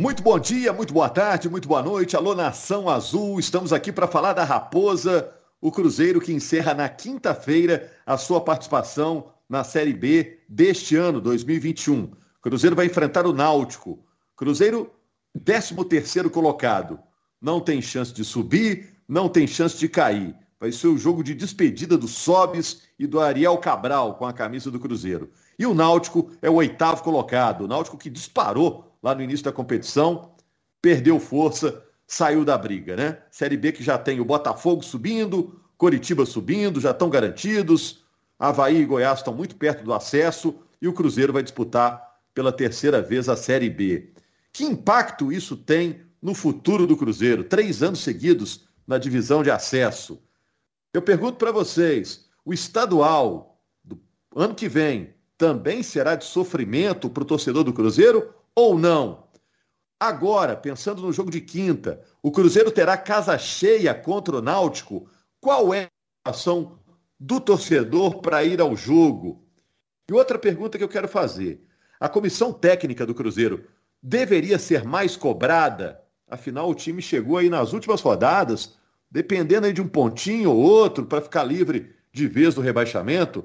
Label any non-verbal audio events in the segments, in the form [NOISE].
Muito bom dia, muito boa tarde, muito boa noite. Alô, Nação Azul. Estamos aqui para falar da Raposa, o Cruzeiro que encerra na quinta-feira a sua participação na Série B deste ano, 2021. Cruzeiro vai enfrentar o Náutico. Cruzeiro, 13º colocado. Não tem chance de subir, não tem chance de cair. Vai ser o jogo de despedida do Sobes e do Ariel Cabral com a camisa do Cruzeiro. E o Náutico é o oitavo colocado. O Náutico que disparou lá no início da competição, perdeu força, saiu da briga, né? Série B que já tem o Botafogo subindo, Coritiba subindo, já estão garantidos, Havaí e Goiás estão muito perto do acesso e o Cruzeiro vai disputar pela terceira vez a Série B. Que impacto isso tem no futuro do Cruzeiro? Três anos seguidos na divisão de acesso. Eu pergunto para vocês: o estadual do ano que vem também será de sofrimento para o torcedor do Cruzeiro ou não? Agora, pensando no jogo de quinta, o Cruzeiro terá casa cheia contra o Náutico. Qual é a ação do torcedor para ir ao jogo? E outra pergunta que eu quero fazer: a comissão técnica do Cruzeiro deveria ser mais cobrada? Afinal, o time chegou aí nas últimas rodadas, dependendo aí de um pontinho ou outro para ficar livre de vez do rebaixamento.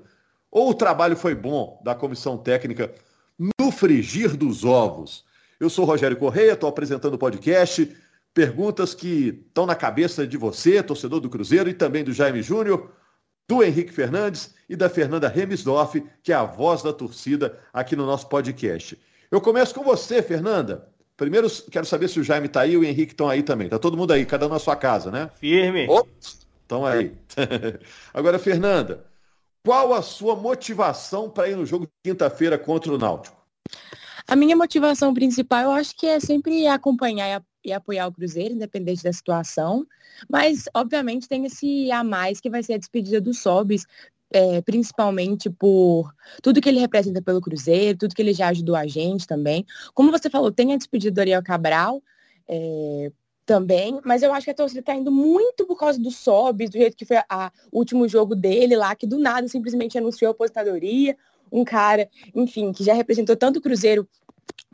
Ou o trabalho foi bom da comissão técnica no frigir dos ovos. Eu sou Rogério Correia, estou apresentando o podcast. Perguntas que estão na cabeça de você, torcedor do Cruzeiro, e também do Jaime Júnior, do Henrique Fernandes e da Fernanda Remisdorf, que é a voz da torcida aqui no nosso podcast. Eu começo com você, Fernanda. Primeiro, quero saber se o Jaime está aí e o Henrique estão aí também. Está todo mundo aí, cada um na sua casa, né? Firme. Estão aí. [LAUGHS] Agora, Fernanda, qual a sua motivação para ir no jogo de quinta-feira contra o Náutico? A minha motivação principal, eu acho que é sempre acompanhar e apoiar o Cruzeiro, independente da situação. Mas, obviamente, tem esse a mais que vai ser a despedida do Sobis, é, principalmente por tudo que ele representa pelo Cruzeiro, tudo que ele já ajudou a gente também. Como você falou, tem a despedida do Ariel Cabral, é, também, mas eu acho que a torcida está indo muito por causa do Sobis, do jeito que foi o último jogo dele lá, que do nada simplesmente anunciou a aposentadoria, um cara, enfim, que já representou tanto o Cruzeiro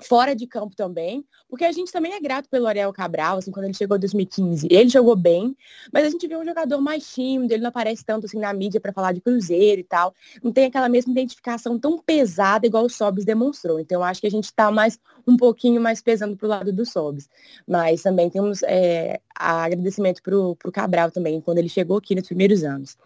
fora de campo também, porque a gente também é grato pelo Ariel Cabral, assim, quando ele chegou em 2015. Ele jogou bem, mas a gente vê um jogador mais tímido, ele não aparece tanto assim na mídia para falar de Cruzeiro e tal. Não tem aquela mesma identificação tão pesada igual o Sobis demonstrou. Então, eu acho que a gente está mais um pouquinho mais pesando pro lado do Sobis. Mas também temos é, agradecimento pro, pro Cabral também, quando ele chegou aqui nos primeiros anos.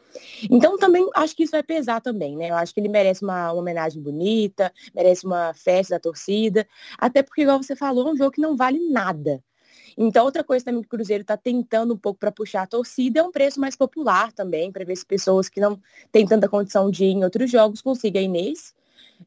Então, também acho que isso vai pesar também, né? Eu acho que ele merece uma, uma homenagem bonita, merece uma festa da torcida, até porque, igual você falou, é um jogo que não vale nada. Então, outra coisa também que o Cruzeiro está tentando um pouco para puxar a torcida é um preço mais popular também, para ver se pessoas que não têm tanta condição de ir em outros jogos consigam ir nesse.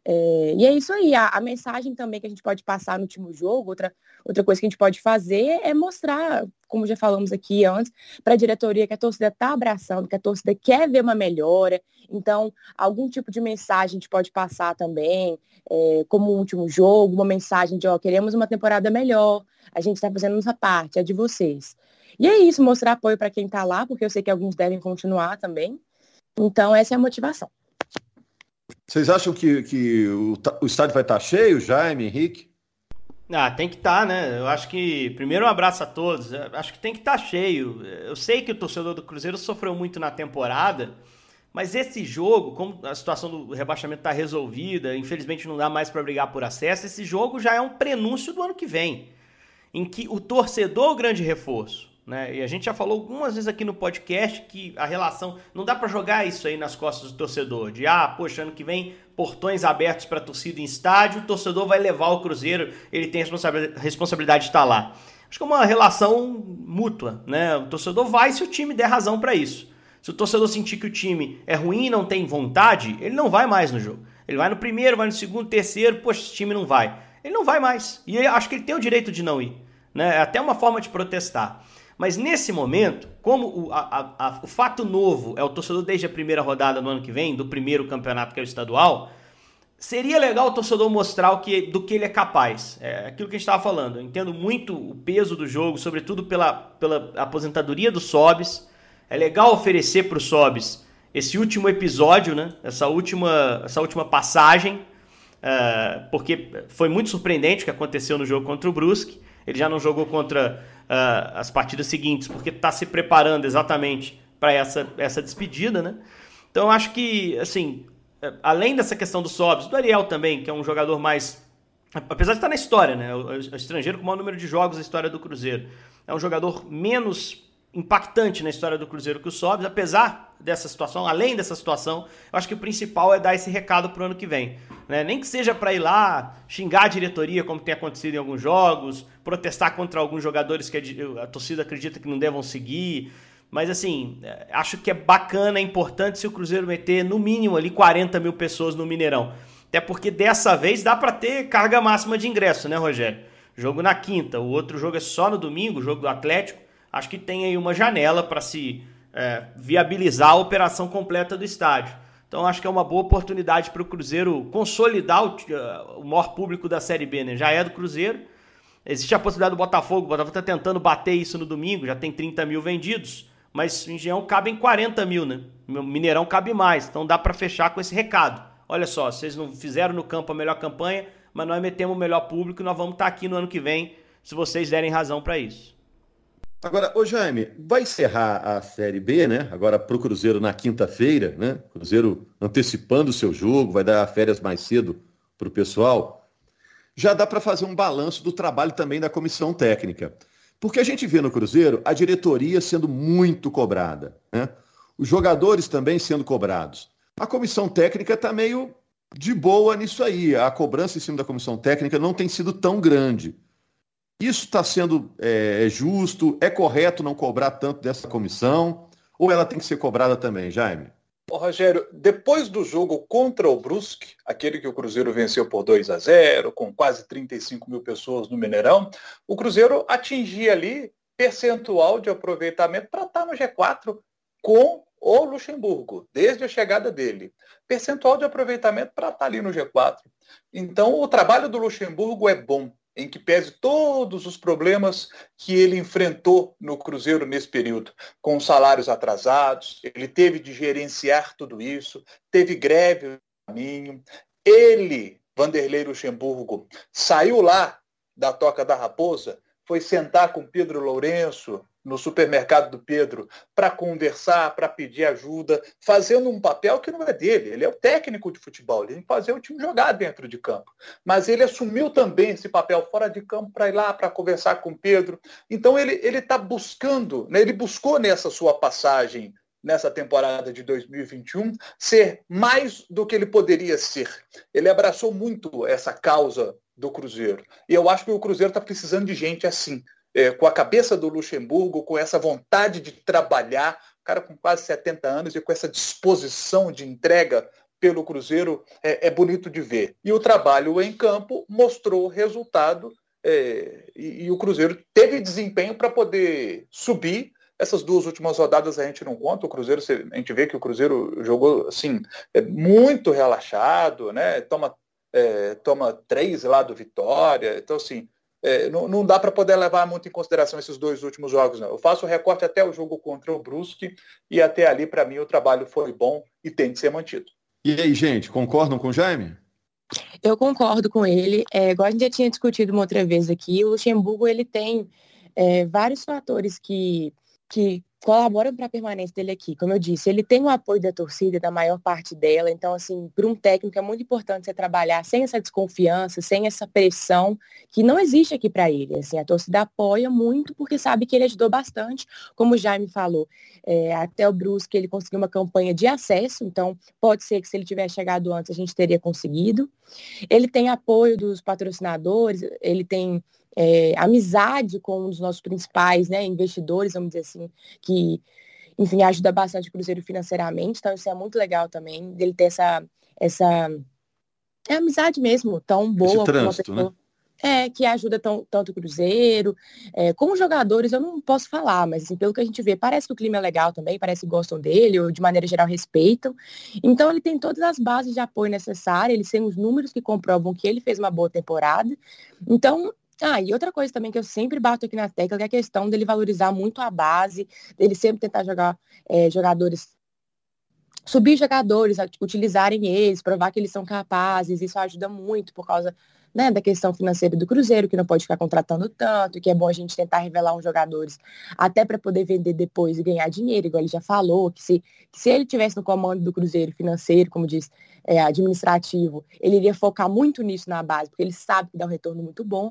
É, e é isso aí, a, a, mensagem também que a gente pode passar no último jogo, outra, outra coisa que a gente pode fazer é mostrar, como já falamos aqui antes, para a diretoria que a torcida está abraçando, que a torcida quer ver uma melhora. Então, algum tipo de mensagem a gente pode passar também, é, como último jogo, uma mensagem de, ó, queremos uma temporada melhor, a gente está fazendo nossa parte, é de vocês. E é isso, mostrar apoio para quem está lá, porque eu sei que alguns devem continuar também. Então, essa é a motivação. Vocês acham que, que o, o estádio vai estar cheio, Jaime, Henrique? Ah, tem que estar, tá, né? Eu acho que. Primeiro, um abraço a todos. Eu acho que tem que estar tá cheio. Eu sei que o torcedor do Cruzeiro sofreu muito na temporada, mas esse jogo, como a situação do rebaixamento está resolvida, infelizmente não dá mais para brigar por acesso, esse jogo já é um prenúncio do ano que vem, em que o torcedor é o grande reforço. Né? E a gente já falou algumas vezes aqui no podcast que a relação. Não dá para jogar isso aí nas costas do torcedor. De, ah, poxa, ano que vem, portões abertos para torcida em estádio, o torcedor vai levar o Cruzeiro, ele tem a responsabilidade de estar lá. Acho que é uma relação mútua. Né? O torcedor vai se o time der razão para isso. Se o torcedor sentir que o time é ruim e não tem vontade, ele não vai mais no jogo. Ele vai no primeiro, vai no segundo, terceiro, poxa, esse time não vai. Ele não vai mais. E acho que ele tem o direito de não ir. Né? É até uma forma de protestar. Mas nesse momento, como o, a, a, o fato novo é o torcedor desde a primeira rodada no ano que vem, do primeiro campeonato que é o estadual, seria legal o torcedor mostrar o que, do que ele é capaz. É aquilo que a gente estava falando. Eu entendo muito o peso do jogo, sobretudo pela, pela aposentadoria do Sobis. É legal oferecer para o Sobis esse último episódio, né? essa, última, essa última passagem, uh, porque foi muito surpreendente o que aconteceu no jogo contra o Brusque. ele já não jogou contra uh, as partidas seguintes, porque está se preparando exatamente para essa, essa despedida, né? Então acho que, assim, além dessa questão do Sobs, do Ariel também, que é um jogador mais. Apesar de estar na história, né? O estrangeiro com o maior número de jogos na história do Cruzeiro. É um jogador menos impactante na história do Cruzeiro que o Sobs, apesar dessa situação, além dessa situação, eu acho que o principal é dar esse recado para o ano que vem. Né? Nem que seja para ir lá xingar a diretoria, como tem acontecido em alguns jogos, protestar contra alguns jogadores que a, torcida acredita que não devam seguir. Mas assim, é, acho que é bacana, é importante se o Cruzeiro meter no mínimo ali 40 mil pessoas no Mineirão. Até porque dessa vez dá para ter carga máxima de ingresso, né, Rogério? Jogo na quinta, o outro jogo é só no domingo, jogo do Atlético acho que tem aí uma janela para se é, viabilizar a operação completa do estádio. Então acho que é uma boa oportunidade para o Cruzeiro consolidar o, o, maior público da Série B, né? Já é do Cruzeiro. Existe a possibilidade do Botafogo, o Botafogo está tentando bater isso no domingo, já tem 30 mil vendidos, mas o Engenhão cabe em 40 mil, né? Mineirão cabe mais, então dá para fechar com esse recado. Olha só, vocês não fizeram no campo a melhor campanha, mas nós metemos o melhor público e nós vamos estar tá aqui no ano que vem, se vocês derem razão para isso. Agora, ô Jaime, vai encerrar a Série B, né? Agora para o Cruzeiro na quinta-feira, né? Cruzeiro antecipando o seu jogo, vai dar férias mais cedo para o pessoal. Já dá para fazer um balanço do trabalho também da comissão técnica. Porque a gente vê no Cruzeiro a diretoria sendo muito cobrada, né? Os jogadores também sendo cobrados. A comissão técnica está meio de boa nisso aí. A cobrança em cima da comissão técnica não tem sido tão grande. Isso está sendo é, é, justo? É correto não cobrar tanto dessa comissão? Ou ela tem que ser cobrada também, Jaime? Ô, Rogério, depois do jogo contra o Brusque, aquele que o Cruzeiro venceu por 2 a 0, com quase 35 mil pessoas no Mineirão, o Cruzeiro atingia ali percentual de aproveitamento para estar tá no G4 com o Luxemburgo, desde a chegada dele. Percentual de aproveitamento para estar tá ali no G4. Então, o trabalho do Luxemburgo é bom em que pese todos os problemas que ele enfrentou no Cruzeiro nesse período, com salários atrasados, ele teve de gerenciar tudo isso, teve greve no caminho. Ele, Vanderlei Luxemburgo, saiu lá da Toca da Raposa, foi sentar com Pedro Lourenço, no supermercado do Pedro para conversar, para pedir ajuda, fazendo um papel que não é dele. Ele é o técnico de futebol, ele tem que fazer o time jogar dentro de campo. Mas ele assumiu também esse papel fora de campo para ir lá, para conversar com o Pedro. Então ele está buscando, né, ele buscou nessa sua passagem nessa temporada de 2021 ser mais do que ele poderia ser. Ele abraçou muito essa causa do Cruzeiro. E eu acho que o Cruzeiro está precisando de gente assim, é, com a cabeça do Luxemburgo, com essa vontade de trabalhar, cara com quase 70 anos e com essa disposição de entrega pelo Cruzeiro, é, é bonito de ver. E o trabalho em campo mostrou resultado é, e, e, o Cruzeiro teve desempenho para poder subir. Essas duas últimas rodadas a gente não conta, o Cruzeiro, a gente vê que o Cruzeiro jogou assim, é, muito relaxado, né? Toma, é, toma três lá do Vitória. Então, assim, é, não, não, dá para poder levar muito em consideração esses dois últimos jogos, não. Eu faço o recorte até o jogo contra o Brusque e até ali, para mim, o trabalho foi bom e tem de ser mantido. E aí, gente, concordam com o Jaime? Eu concordo com ele. É, igual a gente já tinha discutido uma outra vez aqui, o Luxemburgo ele tem é, vários fatores que, que colaboram para a permanência dele aqui. Como eu disse, ele tem o apoio da torcida, da maior parte dela. Então, assim, para um técnico é muito importante você trabalhar sem essa desconfiança, sem essa pressão que não existe aqui para ele. Assim, a torcida apoia muito porque sabe que ele ajudou bastante, como o Jaime falou. É, até o Brusque ele conseguiu uma campanha de acesso, então pode ser que se ele tivesse chegado antes a gente teria conseguido. Ele tem apoio dos patrocinadores, ele tem é, amizade com um dos nossos principais né, investidores, vamos dizer assim, que, enfim, ajuda bastante o Cruzeiro financeiramente. Então, isso é muito legal também, dele ter essa, essa é amizade mesmo, tão boa. Esse trânsito, né? É, que ajuda tão, tanto o Cruzeiro. É, com os jogadores eu não posso falar, mas assim, pelo que a gente vê, parece que o clima é legal também, parece que gostam dele, ou de maneira geral respeitam. Então ele tem todas as bases de apoio necessárias, ele tem os números que comprovam que ele fez uma boa temporada. Então, ah, e outra coisa também que eu sempre bato aqui na tecla é a questão dele valorizar muito a base, dele sempre tentar jogar é, jogadores subir jogadores, utilizarem eles, provar que eles são capazes, isso ajuda muito por causa né, da questão financeira do Cruzeiro, que não pode ficar contratando tanto, que é bom a gente tentar revelar uns jogadores até para poder vender depois e ganhar dinheiro, igual ele já falou, que se, que se ele tivesse no comando do Cruzeiro financeiro, como diz, é, administrativo, ele iria focar muito nisso na base, porque ele sabe que dá um retorno muito bom.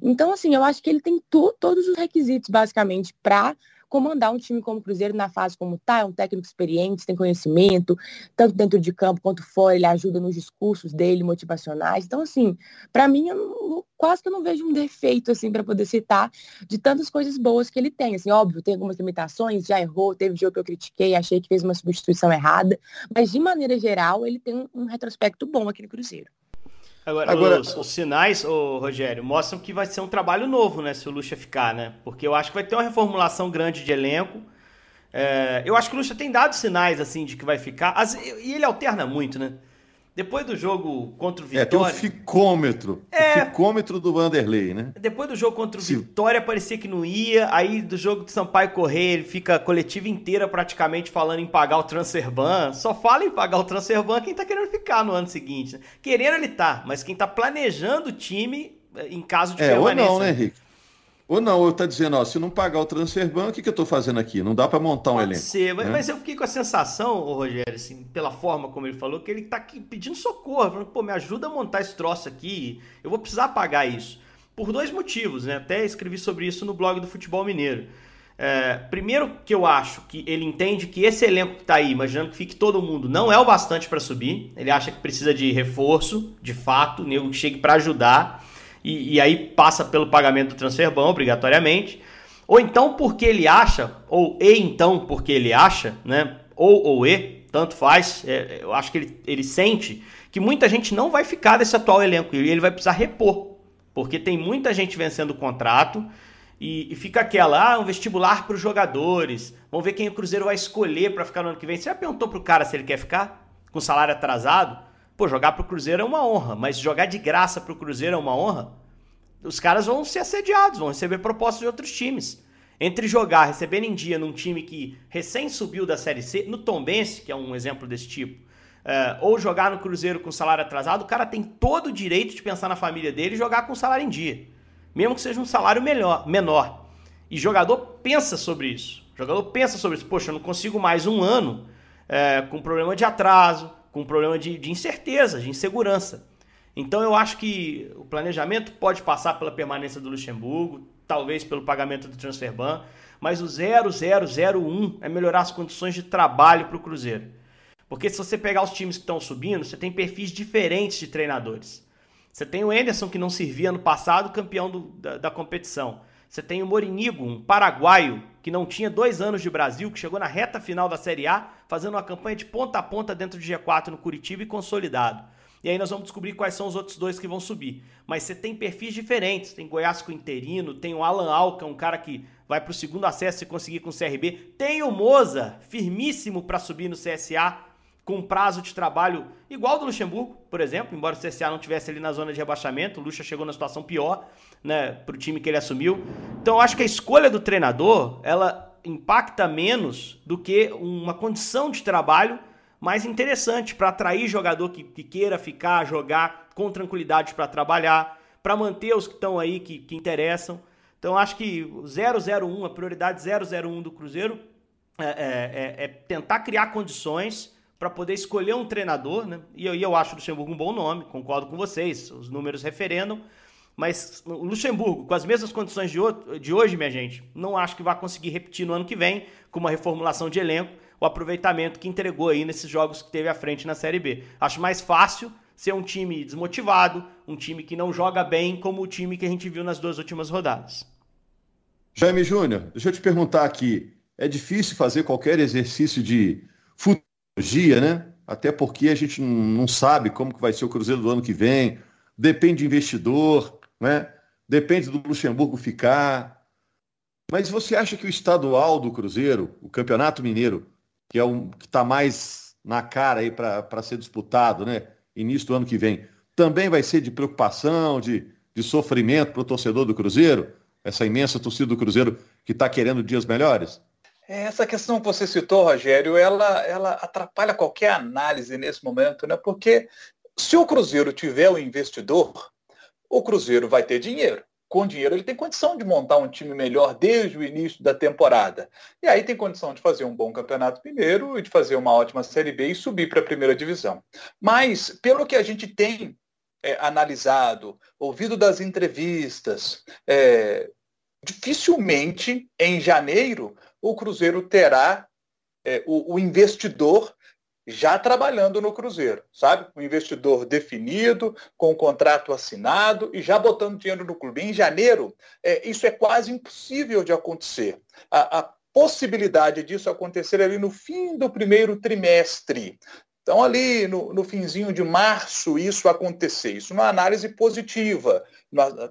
Então, assim, eu acho que ele tem todos os requisitos, basicamente, para comandar um time como o Cruzeiro na fase como tá, é um técnico experiente, tem conhecimento, tanto dentro de campo quanto fora, ele ajuda nos discursos dele, motivacionais. Então, assim, para mim, eu não, quase que eu não vejo um defeito, assim, para poder citar de tantas coisas boas que ele tem. Assim, óbvio, tem algumas limitações, já errou, teve jogo que eu critiquei, achei que fez uma substituição errada, mas de maneira geral, ele tem um retrospecto bom aqui no Cruzeiro. Agora, Agora os, os, sinais, ô, Rogério, mostram que vai ser um trabalho novo, né? Se o Lucha ficar, né? Porque eu acho que vai ter uma reformulação grande de elenco. É, eu acho que o Lucha tem dado sinais, assim, de que vai ficar. As, e ele alterna muito, né? Depois do jogo contra o Vitória. É, tem o ficômetro. É, o ficômetro do Vanderlei, né? Depois do jogo contra o Sim. Vitória, parecia que não ia. Aí do jogo de Sampaio Correia, ele fica a coletiva inteira praticamente falando em pagar o transfer ban. Só fala em pagar o transfer ban quem tá querendo ficar no ano seguinte. Né? Querendo ele tá, mas quem tá planejando o time eh, em caso de é, permanência. Ou não, né, Henrique? Ou não, eu tá dizendo, ó, se não pagar o transfer ban, o que, que eu tô fazendo aqui? Não dá para montar um Pode elenco. Ser, mas, né? mas, eu fiquei com a sensação, ô Rogério, assim, pela forma como ele falou, que ele tá aqui pedindo socorro, falando, pô, me ajuda a montar esse troço aqui, eu vou precisar pagar isso. Por dois motivos, né? Até escrevi sobre isso no blog do Futebol Mineiro. É, primeiro que eu acho que ele entende que esse elenco que tá aí, imaginando que fique todo mundo, não é o bastante para subir. Ele acha que precisa de reforço, de fato, nego que chegue para ajudar e, e aí passa pelo pagamento do transfer ban obrigatoriamente. Ou então porque ele acha, ou e então porque ele acha, né? Ou ou e, tanto faz. É, eu acho que ele, ele sente que muita gente não vai ficar desse atual elenco e ele vai precisar repor. Porque tem muita gente vencendo o contrato e, e fica aquela, ah, um vestibular para os jogadores. Vamos ver quem o Cruzeiro vai escolher para ficar no ano que vem. Você já perguntou pro cara se ele quer ficar com salário atrasado? Pô, jogar pro Cruzeiro é uma honra, mas jogar de graça pro Cruzeiro é uma honra? Os caras vão ser assediados, vão receber propostas de outros times. Entre jogar, recebendo em dia num time que recém subiu da Série C, no Tombense, que é um exemplo desse tipo, é, ou jogar no Cruzeiro com salário atrasado, o cara tem todo o direito de pensar na família dele e jogar com salário em dia. Mesmo que seja um salário melhor, menor. E jogador pensa sobre isso. O jogador pensa sobre isso. Poxa, eu não consigo mais um ano é, com problema de atraso, com um problema de, de incerteza, de insegurança. Então eu acho que o planejamento pode passar pela permanência do Luxemburgo, talvez pelo pagamento do transfer ban, mas o 0001 é melhorar as condições de trabalho para o Cruzeiro. Porque se você pegar os times que estão subindo, você tem perfis diferentes de treinadores. Você tem o Anderson, que não servia no passado, campeão do, da, da competição. Você tem o Morinigo, um paraguaio que não tinha dois anos de Brasil, que chegou na reta final da Série A, fazendo uma campanha de ponta a ponta dentro de G4 no Curitiba e consolidado. E aí nós vamos descobrir quais são os outros dois que vão subir. Mas você tem perfis diferentes. Tem Goiás com interino, tem o Alan Alca, um cara que vai para o segundo acesso e conseguir com o CRB. Tem o Moza, firmíssimo para subir no CSA, com prazo de trabalho igual do Luxemburgo, por exemplo, embora o CSA não tivesse ali na zona de rebaixamento, o Luxa chegou na situação pior, né, para o time que ele assumiu. Então eu acho que a escolha do treinador, ela impacta menos do que uma condição de trabalho mais interessante para atrair jogador que, que, queira ficar, jogar com tranquilidade para trabalhar, para manter os que estão aí que, que interessam. Então acho que o 001, a prioridade 001 do Cruzeiro é, é, é, é tentar criar condições para poder escolher um treinador, né? E eu, eu acho o Luxemburgo um bom nome, concordo com vocês, os números referendam. Mas o Luxemburgo, com as mesmas condições de, de hoje, minha gente, não acho que vai conseguir repetir no ano que vem, com uma reformulação de elenco, o aproveitamento que entregou aí nesses jogos que teve à frente na Série B. Acho mais fácil ser um time desmotivado, um time que não joga bem, como o time que a gente viu nas duas últimas rodadas. Jaime Júnior, deixa eu te perguntar aqui. É difícil fazer qualquer exercício de futebol né? Até porque a gente não sabe como que vai ser o Cruzeiro do ano que vem, depende de investidor, né? Depende do Luxemburgo ficar. Mas você acha que o estadual do Cruzeiro, o Campeonato Mineiro, que é um que está mais na cara aí para ser disputado, né? Início do ano que vem, também vai ser de preocupação, de, de sofrimento para o torcedor do Cruzeiro? Essa imensa torcida do Cruzeiro que está querendo dias melhores? Essa questão que você citou, Rogério, ela, ela atrapalha qualquer análise nesse momento, né? Porque se o Cruzeiro tiver o um investidor, o Cruzeiro vai ter dinheiro. Com dinheiro ele tem condição de montar um time melhor desde o início da temporada. E aí tem condição de fazer um bom campeonato mineiro e de fazer uma ótima Série B e subir para a primeira divisão. Mas, pelo que a gente tem é, analisado, ouvido das entrevistas, é, dificilmente em janeiro o Cruzeiro terá é, o, o, investidor já trabalhando no Cruzeiro, sabe? O investidor definido, com o contrato assinado e já botando dinheiro no clube. Em janeiro, é, isso é quase impossível de acontecer. A, a possibilidade disso acontecer ali no fim do primeiro trimestre. Então, ali no, no finzinho de março, isso acontecer. Isso numa análise positiva,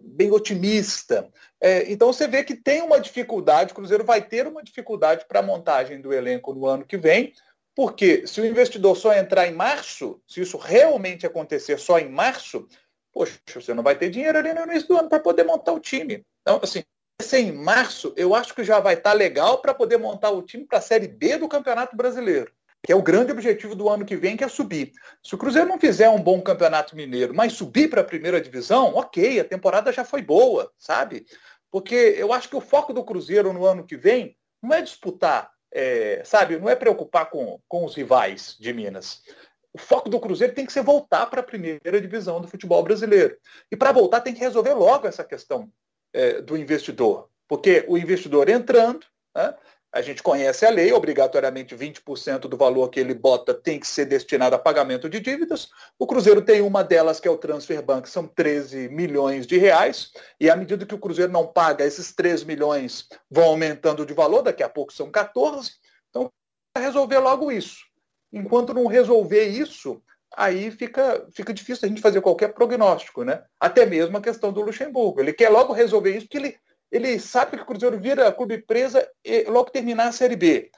bem otimista. É, então, você vê que tem uma dificuldade, o Cruzeiro vai ter uma dificuldade para a montagem do elenco no ano que vem, porque se o investidor só entrar em março, se isso realmente acontecer só em março, poxa, você não vai ter dinheiro ali no início do ano para poder montar o time. Então, assim, ser em março, eu acho que já vai estar tá legal para poder montar o time para a Série B do Campeonato Brasileiro que é o grande objetivo do ano que vem, que é subir. Se o Cruzeiro não fizer um bom campeonato mineiro, mas subir para a primeira divisão, ok, a temporada já foi boa, sabe? Porque eu acho que o foco do Cruzeiro no ano que vem não é disputar, é, sabe, não é preocupar com, com os rivais de Minas. O foco do Cruzeiro tem que ser voltar para a primeira divisão do futebol brasileiro. E para voltar tem que resolver logo essa questão é, do investidor. Porque o investidor entrando, né, a gente conhece a lei, obrigatoriamente 20% do valor que ele bota tem que ser destinado a pagamento de dívidas. O Cruzeiro tem uma delas que é o Transfer Bank, são 13 milhões de reais, e à medida que o Cruzeiro não paga, esses 3 milhões vão aumentando de valor, daqui a pouco são 14. Então, resolver logo isso. Enquanto não resolver isso, aí fica, fica difícil a gente fazer qualquer prognóstico, né? Até mesmo a questão do Luxemburgo. Ele quer logo resolver isso porque ele ele sabe que o Cruzeiro vira clube presa e logo terminar a Série B.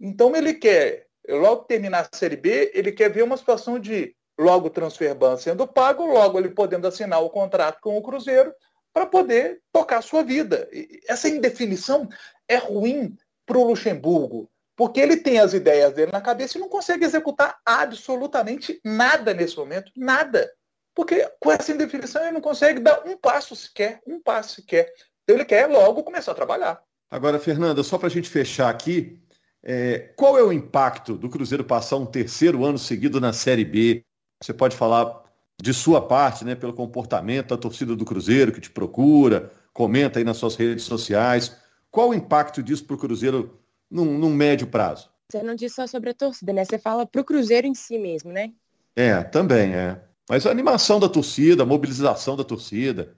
Então ele quer, logo terminar a Série B, ele quer ver uma situação de logo transfer ban sendo pago, logo ele podendo assinar o contrato com o Cruzeiro para poder tocar a sua vida. E essa indefinição é ruim para o Luxemburgo, porque ele tem as ideias dele na cabeça e não consegue executar absolutamente nada nesse momento, nada. Porque com essa indefinição ele não consegue dar um passo sequer, um passo sequer. Então ele quer logo começar a trabalhar. Agora, Fernanda, só para a gente fechar aqui, é, qual é o impacto do Cruzeiro passar um terceiro ano seguido na Série B? Você pode falar de sua parte, né, pelo comportamento da torcida do Cruzeiro que te procura, comenta aí nas suas redes sociais. Qual o impacto disso para o Cruzeiro num, num, médio prazo? Você não disse só sobre a torcida, né? Você fala para o Cruzeiro em si mesmo, né? É, também é. Mas a animação da torcida, a mobilização da torcida.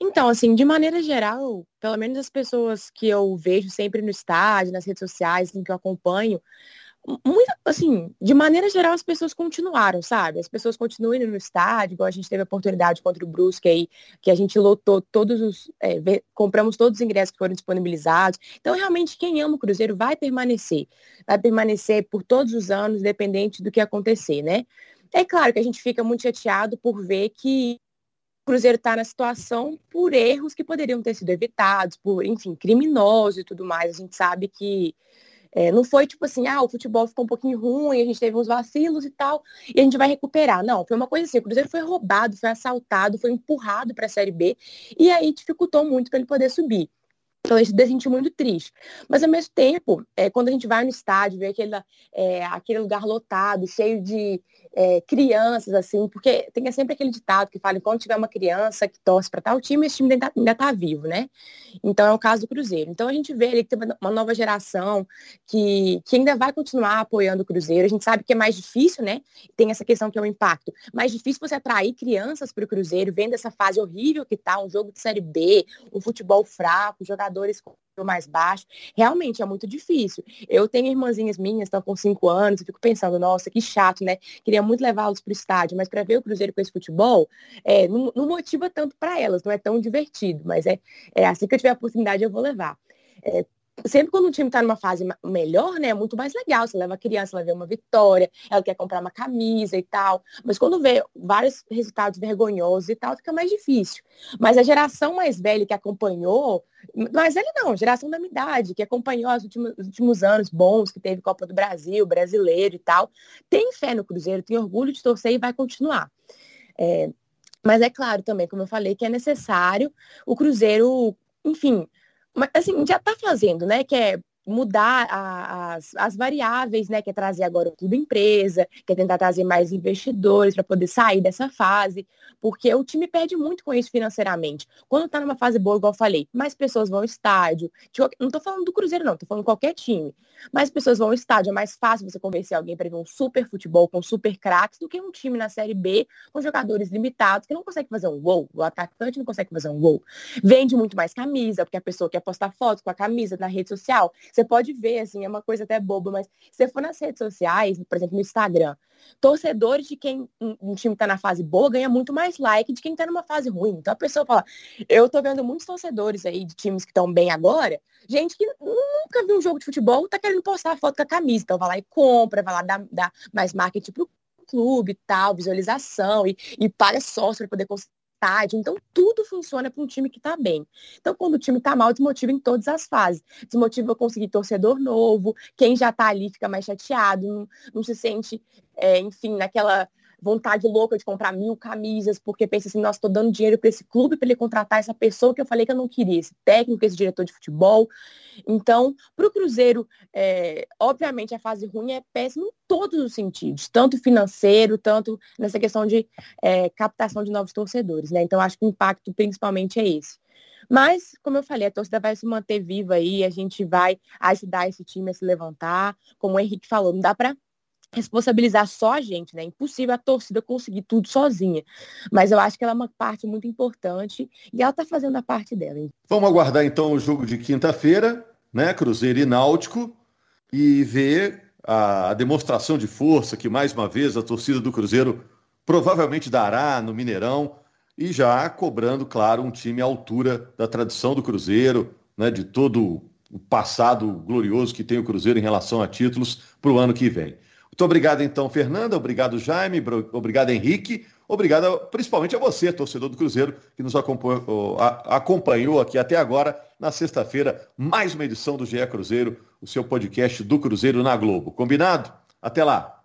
Então, assim, de maneira geral, pelo menos as pessoas que eu vejo sempre no estádio, nas redes sociais, em que eu acompanho, muito, assim, de maneira geral as pessoas continuaram, sabe? As pessoas continuam no estádio, igual a gente teve a oportunidade contra o Brusque aí, que a gente lotou todos os, é, compramos todos os ingressos que foram disponibilizados. Então, realmente, quem ama o Cruzeiro vai permanecer. Vai permanecer por todos os anos, independente do que acontecer, né? É claro que a gente fica muito chateado por ver que Cruzeiro está na situação por erros que poderiam ter sido evitados, por, enfim, criminosos e tudo mais. A gente sabe que é, não foi tipo assim, ah, o futebol ficou um pouquinho ruim, a gente teve uns vacilos e tal, e a gente vai recuperar. Não, foi uma coisa assim, o Cruzeiro foi roubado, foi assaltado, foi empurrado para a Série B, e aí dificultou muito para ele poder subir. Então a gente se sentiu muito triste. Mas ao mesmo tempo, é, quando a gente vai no estádio, vê aquele, é, aquele lugar lotado, cheio de, é, crianças, assim, porque tem sempre aquele ditado que fala, quando tiver uma criança que torce para tal time, esse time ainda está tá vivo, né? Então é o caso do Cruzeiro. Então a gente vê ali que tem uma nova geração que, que ainda vai continuar apoiando o Cruzeiro. A gente sabe que é mais difícil, né? Tem essa questão que é o impacto. Mais difícil você atrair crianças para o Cruzeiro, vendo essa fase horrível que tá, um jogo de Série B, um futebol fraco, jogadores com mais baixo, realmente é muito difícil. Eu tenho irmãzinhas minhas, estão com cinco anos, eu fico pensando, nossa, que chato, né? Queria muito levá-los para o estádio, mas para ver o Cruzeiro com esse futebol, é, não, não motiva tanto para elas, não é tão divertido, mas é, é assim que eu tiver a oportunidade eu vou levar. É, sempre quando o time está numa fase melhor, né, é muito mais legal. Você leva a criança, ela vê uma vitória, ela quer comprar uma camisa e tal. Mas quando vê vários resultados vergonhosos e tal, fica mais difícil. Mas a geração mais velha que acompanhou, mais velha não, geração da minha idade, que acompanhou os últimos, os últimos anos bons, que teve Copa do Brasil, brasileiro e tal, tem fé no Cruzeiro, tem orgulho de torcer e vai continuar. É, mas é claro também, como eu falei, que é necessário o Cruzeiro, enfim, mas assim, já está fazendo, né? Que é mudar a, as, as variáveis, né? Quer trazer agora o clube empresa, quer tentar trazer mais investidores para poder sair dessa fase, porque o time perde muito com isso financeiramente. Quando está numa fase boa, igual eu falei, mais pessoas vão ao estádio. Não estou falando do Cruzeiro, não, estou falando qualquer time. Mais pessoas vão ao estádio, é mais fácil você convencer alguém para ver um super futebol com super craques do que um time na Série B com jogadores limitados que não consegue fazer um gol. O atacante não consegue fazer um gol. Vende muito mais camisa, porque a pessoa quer postar fotos com a camisa na rede social. Você pode ver, assim, é uma coisa até boba, mas se você for nas redes sociais, por exemplo, no Instagram, torcedores de quem um, time está na fase boa ganha muito mais like de quem está numa fase ruim. Então a pessoa fala, eu tô vendo muitos torcedores aí de times que estão bem agora, gente que nunca viu um jogo de futebol, tá querendo postar a foto com a camisa. Então vai lá e compra, vai lá dar, dar mais marketing pro clube e tal, visualização, e, e paga sócio para poder Então, tudo funciona para um time que está bem. Então, quando o time está mal, desmotiva em todas as fases. Desmotiva conseguir torcedor novo, quem já está ali fica mais chateado, não, não se sente, é, enfim, naquela vontade louca de comprar mil camisas, porque pensa assim, nossa, estou dando dinheiro para esse clube para ele contratar essa pessoa que eu falei que eu não queria, esse técnico, esse diretor de futebol. Então, para o Cruzeiro, é, obviamente a fase ruim é péssima em todos os sentidos, tanto financeiro, tanto nessa questão de é, captação de novos torcedores, né? Então, acho que o impacto principalmente é esse. Mas, como eu falei, a torcida vai se manter viva aí, a gente vai ajudar esse time a se levantar. Como o Henrique falou, não dá para responsabilizar só a gente, né? Impossível a torcida conseguir tudo sozinha. Mas eu acho que ela é uma parte muito importante e ela está fazendo a parte dela. Hein? Vamos aguardar então o jogo de quinta-feira, né? Cruzeiro e Náutico, e ver a demonstração de força que mais uma vez a torcida do Cruzeiro provavelmente dará no Mineirão e já cobrando, claro, um time à altura da tradição do Cruzeiro, né? De todo o passado glorioso que tem o Cruzeiro em relação a títulos para o ano que vem. Muito obrigado, então, Fernanda. Obrigado, Jaime. Obrigado, Henrique. Obrigado principalmente a você, torcedor do Cruzeiro, que nos acompanhou, acompanhou aqui até agora, na sexta-feira, mais uma edição do GE Cruzeiro, o seu podcast do Cruzeiro na Globo. Combinado? Até lá!